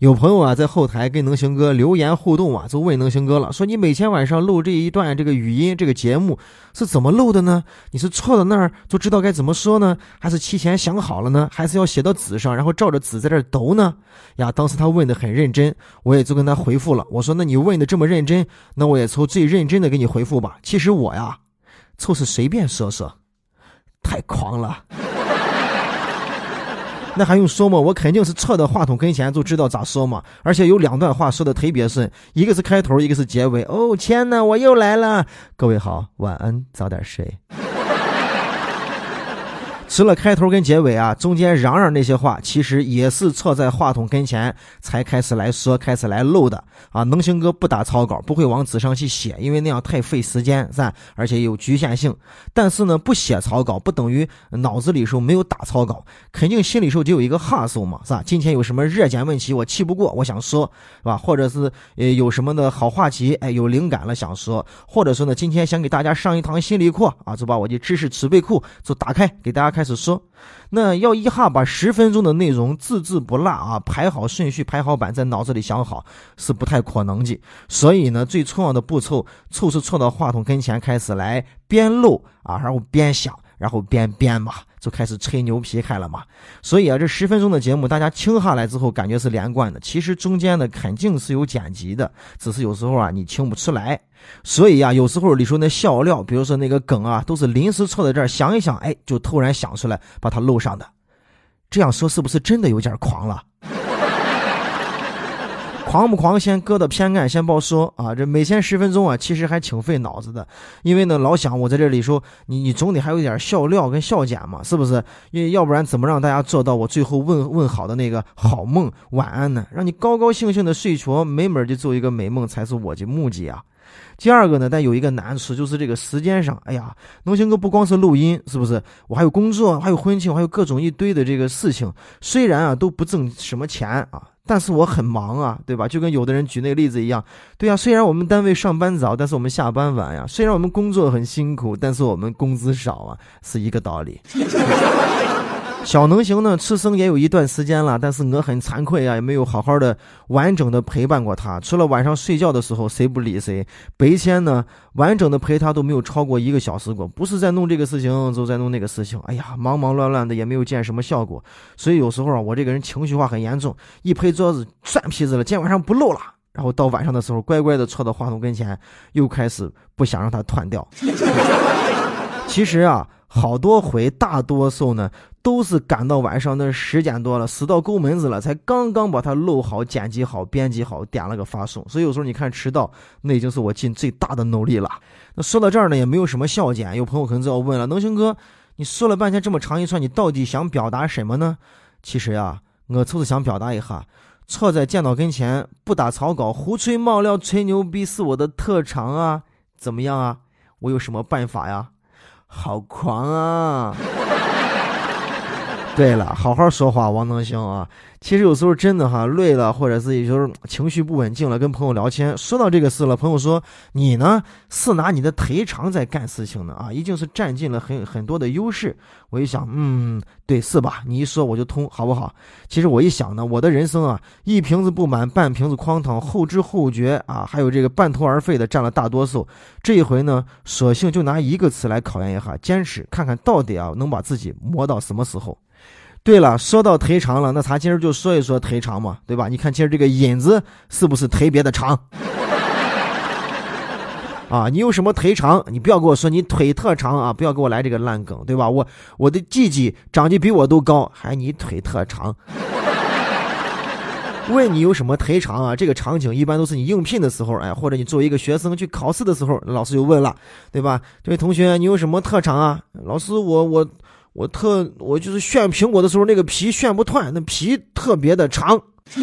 有朋友啊，在后台跟能行哥留言互动啊，就问能行哥了，说你每天晚上录这一段这个语音这个节目是怎么录的呢？你是错到那儿就知道该怎么说呢，还是提前想好了呢？还是要写到纸上，然后照着纸在这读呢？呀，当时他问的很认真，我也就跟他回复了。我说，那你问的这么认真，那我也从最认真的给你回复吧。其实我呀，就是随便说说，太狂了。那还用说吗？我肯定是凑到话筒跟前就知道咋说嘛，而且有两段话说的特别顺，一个是开头，一个是结尾。哦天哪，我又来了！各位好，晚安，早点睡。除了开头跟结尾啊，中间嚷嚷那些话，其实也是错在话筒跟前才开始来说、开始来漏的啊。能行哥不打草稿，不会往纸上去写，因为那样太费时间，是吧？而且有局限性。但是呢，不写草稿不等于脑子里时候没有打草稿，肯定心里时候就有一个哈数嘛，是吧？今天有什么热点问题我气不过，我想说，是吧？或者是呃有什么的好话题，哎，有灵感了想说，或者说呢，今天想给大家上一堂心理课啊，就把我的知识储备库就打开给大家看。开始说，那要一下把十分钟的内容字字不落啊，排好顺序，排好版，在脑子里想好是不太可能的。所以呢，最重要的步骤凑是凑到话筒跟前，开始来边录啊，然后边想。然后边编嘛，就开始吹牛皮开了嘛。所以啊，这十分钟的节目，大家听下来之后，感觉是连贯的。其实中间呢，肯定是有剪辑的，只是有时候啊，你听不出来。所以啊，有时候你说那笑料，比如说那个梗啊，都是临时凑在这儿想一想，哎，就突然想出来把它录上的。这样说是不是真的有点狂了？狂不狂？先搁到偏干，先不说啊。这每天十分钟啊，其实还挺费脑子的。因为呢，老想我在这里说，你你总得还有一点笑料跟笑点嘛，是不是？因为要不然怎么让大家做到我最后问问好的那个好梦晚安呢？让你高高兴兴的睡着，美美的做一个美梦才是我的目的啊。第二个呢，但有一个难处，就是这个时间上，哎呀，农行哥不光是录音，是不是？我还有工作，还有婚庆，还有各种一堆的这个事情。虽然啊，都不挣什么钱啊。但是我很忙啊，对吧？就跟有的人举那个例子一样，对呀。虽然我们单位上班早，但是我们下班晚呀。虽然我们工作很辛苦，但是我们工资少啊，是一个道理。小能行呢，吃生也有一段时间了，但是我很惭愧啊，也没有好好的完整的陪伴过他。除了晚上睡觉的时候谁不理谁，白天呢完整的陪他都没有超过一个小时过。不是在弄这个事情，就在弄那个事情。哎呀，忙忙乱乱的也没有见什么效果。所以有时候啊，我这个人情绪化很严重，一拍桌子算皮子了，今天晚上不露了。然后到晚上的时候，乖乖的坐到话筒跟前，又开始不想让他断掉。其实啊。好多回，大多数呢都是赶到晚上那十点多了，死到够门子了，才刚刚把它录好、剪辑好、编辑好，点了个发送。所以有时候你看迟到，那已经是我尽最大的努力了。那说到这儿呢，也没有什么笑点。有朋友可能就要问了：能行哥，你说了半天这么长一串，你到底想表达什么呢？其实呀，我就是想表达一下，坐在电脑跟前不打草稿、胡吹冒料、吹牛逼是我的特长啊！怎么样啊？我有什么办法呀？好狂啊！对了，好好说话，王能行啊。其实有时候真的哈累了，或者是有时候情绪不稳定了，跟朋友聊天，说到这个事了，朋友说你呢是拿你的特长在干事情呢啊，已经是占尽了很很多的优势。我一想，嗯，对，是吧？你一说我就通，好不好？其实我一想呢，我的人生啊，一瓶子不满半瓶子哐当，后知后觉啊，还有这个半途而废的占了大多数。这一回呢，索性就拿一个词来考验一下，坚持看看到底啊能把自己磨到什么时候。对了，说到腿长了，那咱今儿就说一说腿长嘛，对吧？你看今儿这个引子是不是特别的长？啊，你有什么腿长？你不要跟我说你腿特长啊！不要给我来这个烂梗，对吧？我我的弟弟长得比我都高，还你腿特长？问你有什么腿长啊？这个场景一般都是你应聘的时候，哎，或者你作为一个学生去考试的时候，老师就问了，对吧？这位同学，你有什么特长啊？老师，我我。我特我就是炫苹果的时候，那个皮炫不断，那皮特别的长。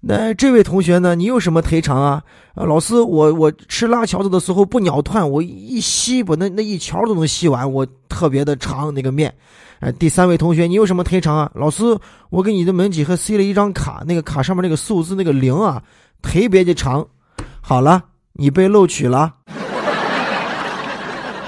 那这位同学呢？你有什么特长啊？啊，老师，我我吃辣条子的时候不咬断，我一吸把那那一条都能吸完，我特别的长那个面。哎，第三位同学，你有什么特长啊？老师，我给你的门几盒塞了一张卡，那个卡上面那个数字那个零啊，特别的长。好了，你被录取了。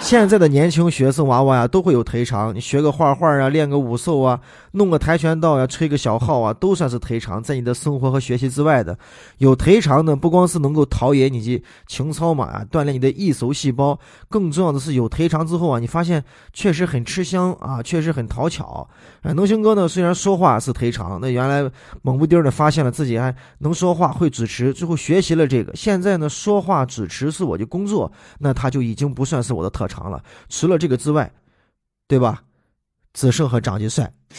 现在的年轻学生娃娃呀，都会有特长。你学个画画啊，练个武术啊，弄个跆拳道呀，吹个小号啊，都算是特长。在你的生活和学习之外的，有特长呢，不光是能够陶冶你的情操嘛，啊，锻炼你的艺术细胞，更重要的是有特长之后啊，你发现确实很吃香啊，确实很讨巧。哎，能行哥呢，虽然说话是特长，那原来猛不丁的发现了自己还能说话、会主持，最后学习了这个。现在呢，说话主持是我的工作，那他就已经不算是我的特。长了，除了这个之外，对吧？子胜和长得帅。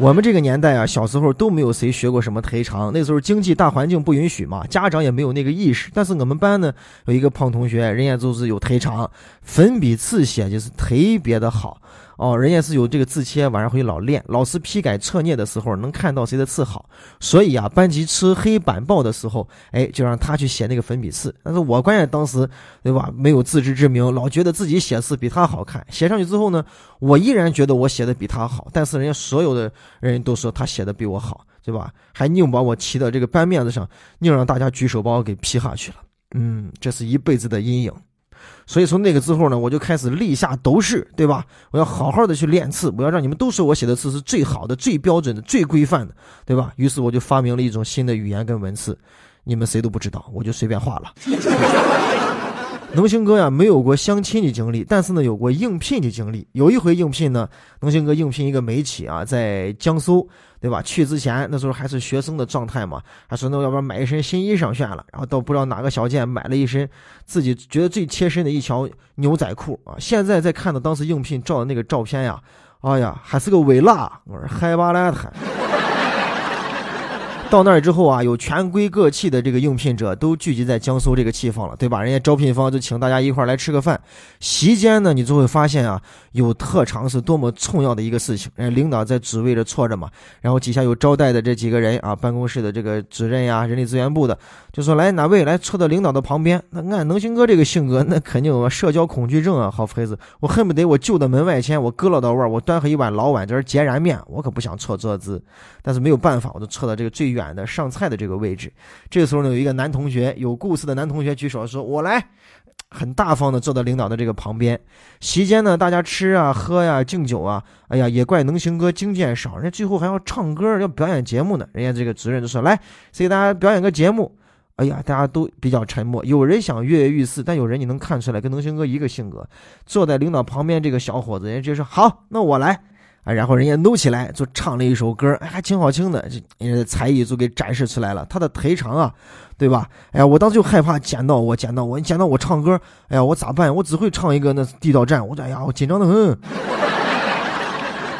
我们这个年代啊，小时候都没有谁学过什么特长，那时候经济大环境不允许嘛，家长也没有那个意识。但是我们班呢，有一个胖同学，人家就是有特长，粉笔字写就是特别的好。哦，人家是有这个字帖，晚上回去老练。老师批改测验的时候，能看到谁的字好，所以啊，班级吃黑板报的时候，哎，就让他去写那个粉笔字。但是我关键当时，对吧？没有自知之明，老觉得自己写字比他好看。写上去之后呢，我依然觉得我写的比他好，但是人家所有的人都说他写的比我好，对吧？还硬把我骑到这个班面子上，硬让大家举手把我给批下去了。嗯，这是一辈子的阴影。所以从那个之后呢，我就开始立下斗誓，对吧？我要好好的去练字，我要让你们都说我写的字是最好的、最标准的、最规范的，对吧？于是我就发明了一种新的语言跟文字，你们谁都不知道，我就随便画了。能行哥呀，没有过相亲的经历，但是呢，有过应聘的经历。有一回应聘呢，能行哥应聘一个媒体啊，在江苏，对吧？去之前那时候还是学生的状态嘛，还说那要不然买一身新衣裳算了，然后到不知道哪个小店买了一身自己觉得最贴身的一条牛仔裤啊。现在再看到当时应聘照的那个照片呀，哎呀，还是个微辣，我说嗨巴拉坦。到那儿之后啊，有全归各地的这个应聘者都聚集在江苏这个地方了，对吧？人家招聘方就请大家一块儿来吃个饭。席间呢，你就会发现啊，有特长是多么重要的一个事情。人家领导在指位着坐着嘛，然后底下有招待的这几个人啊，办公室的这个主任呀、人力资源部的，就说来哪位来坐到领导的旁边。那按能行哥这个性格，那肯定有社交恐惧症啊，好孩子，我恨不得我就在门外前，我搁了到位，我端上一碗老碗这儿燃面，我可不想坐桌子。但是没有办法，我就坐到这个最远。的上菜的这个位置，这个时候呢，有一个男同学，有故事的男同学举手说：“我来。”很大方的坐到领导的这个旁边。席间呢，大家吃啊、喝呀、敬酒啊。哎呀，也怪能行哥经验少，人家最后还要唱歌，要表演节目呢。人家这个主任就说：“来，谁给大家表演个节目？”哎呀，大家都比较沉默，有人想跃跃欲试，但有人你能看出来跟能行哥一个性格。坐在领导旁边这个小伙子，人家就说：“好，那我来。”啊，然后人家搂起来就唱了一首歌，还挺好听的，这才艺就给展示出来了，他的特长啊，对吧？哎呀，我当时就害怕捡到我，捡到我，你捡到我唱歌，哎呀，我咋办？我只会唱一个那地道战，我哎呀，我紧张的很。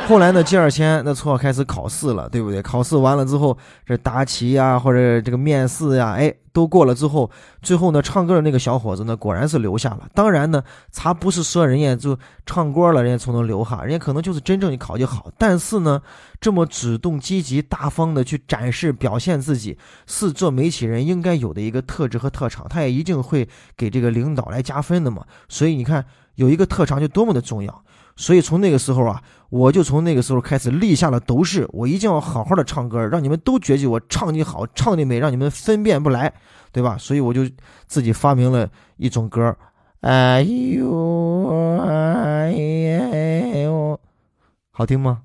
后来呢，第二天那错开始考试了，对不对？考试完了之后，这答题呀，或者这个面试呀，哎，都过了之后，最后呢，唱歌的那个小伙子呢，果然是留下了。当然呢，他不是说人家就唱歌了，人家才能留下，人家可能就是真正的考的好。但是呢，这么主动、积极、大方的去展示、表现自己，是做媒体人应该有的一个特质和特长，他也一定会给这个领导来加分的嘛。所以你看，有一个特长就多么的重要。所以从那个时候啊，我就从那个时候开始立下了斗誓，我一定要好好的唱歌，让你们都觉得我唱的好，唱的美，让你们分辨不来，对吧？所以我就自己发明了一种歌，哎呦哎呦，好听吗？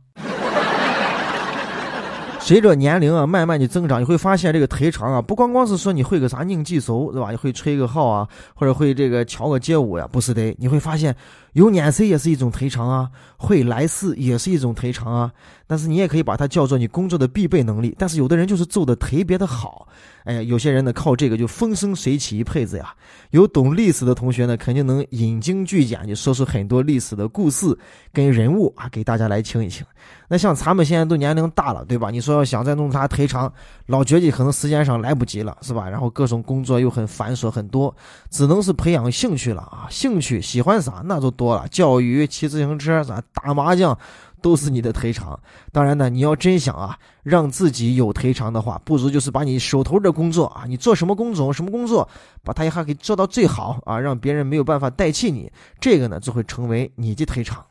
随着年龄啊慢慢的增长，你会发现这个特长啊，不光光是说你会个啥拧技熟，是吧？你会吹个号啊，或者会这个敲个街舞呀，不是的，你会发现。有眼色也是一种特长啊，会来事也是一种特长啊。但是你也可以把它叫做你工作的必备能力。但是有的人就是做的特别的好，哎，有些人呢靠这个就风生水起一辈子呀。有懂历史的同学呢，肯定能引经据典，就说出很多历史的故事跟人物啊，给大家来听一听。那像咱们现在都年龄大了，对吧？你说要想再弄啥特长，老觉得可能时间上来不及了，是吧？然后各种工作又很繁琐很多，只能是培养兴趣了啊。兴趣喜欢啥，那就。多了，钓鱼、骑自行车、咋打麻将，都是你的特长。当然呢，你要真想啊，让自己有特长的话，不如就是把你手头的工作啊，你做什么工种、什么工作，把它一下给做到最好啊，让别人没有办法代替你，这个呢就会成为你的特长。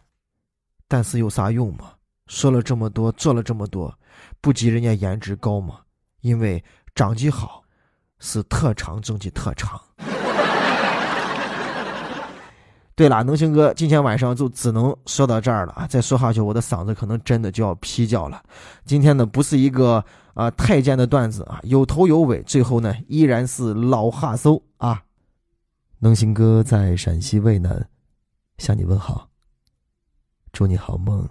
但是有啥用嘛？说了这么多，做了这么多，不及人家颜值高吗？因为长得好是特长中的特长。对了，能行哥，今天晚上就只能说到这儿了啊！再说下去，我的嗓子可能真的就要劈叫了。今天呢，不是一个啊太监的段子啊，有头有尾，最后呢依然是老哈搜啊。能行哥在陕西渭南向你问好，祝你好梦。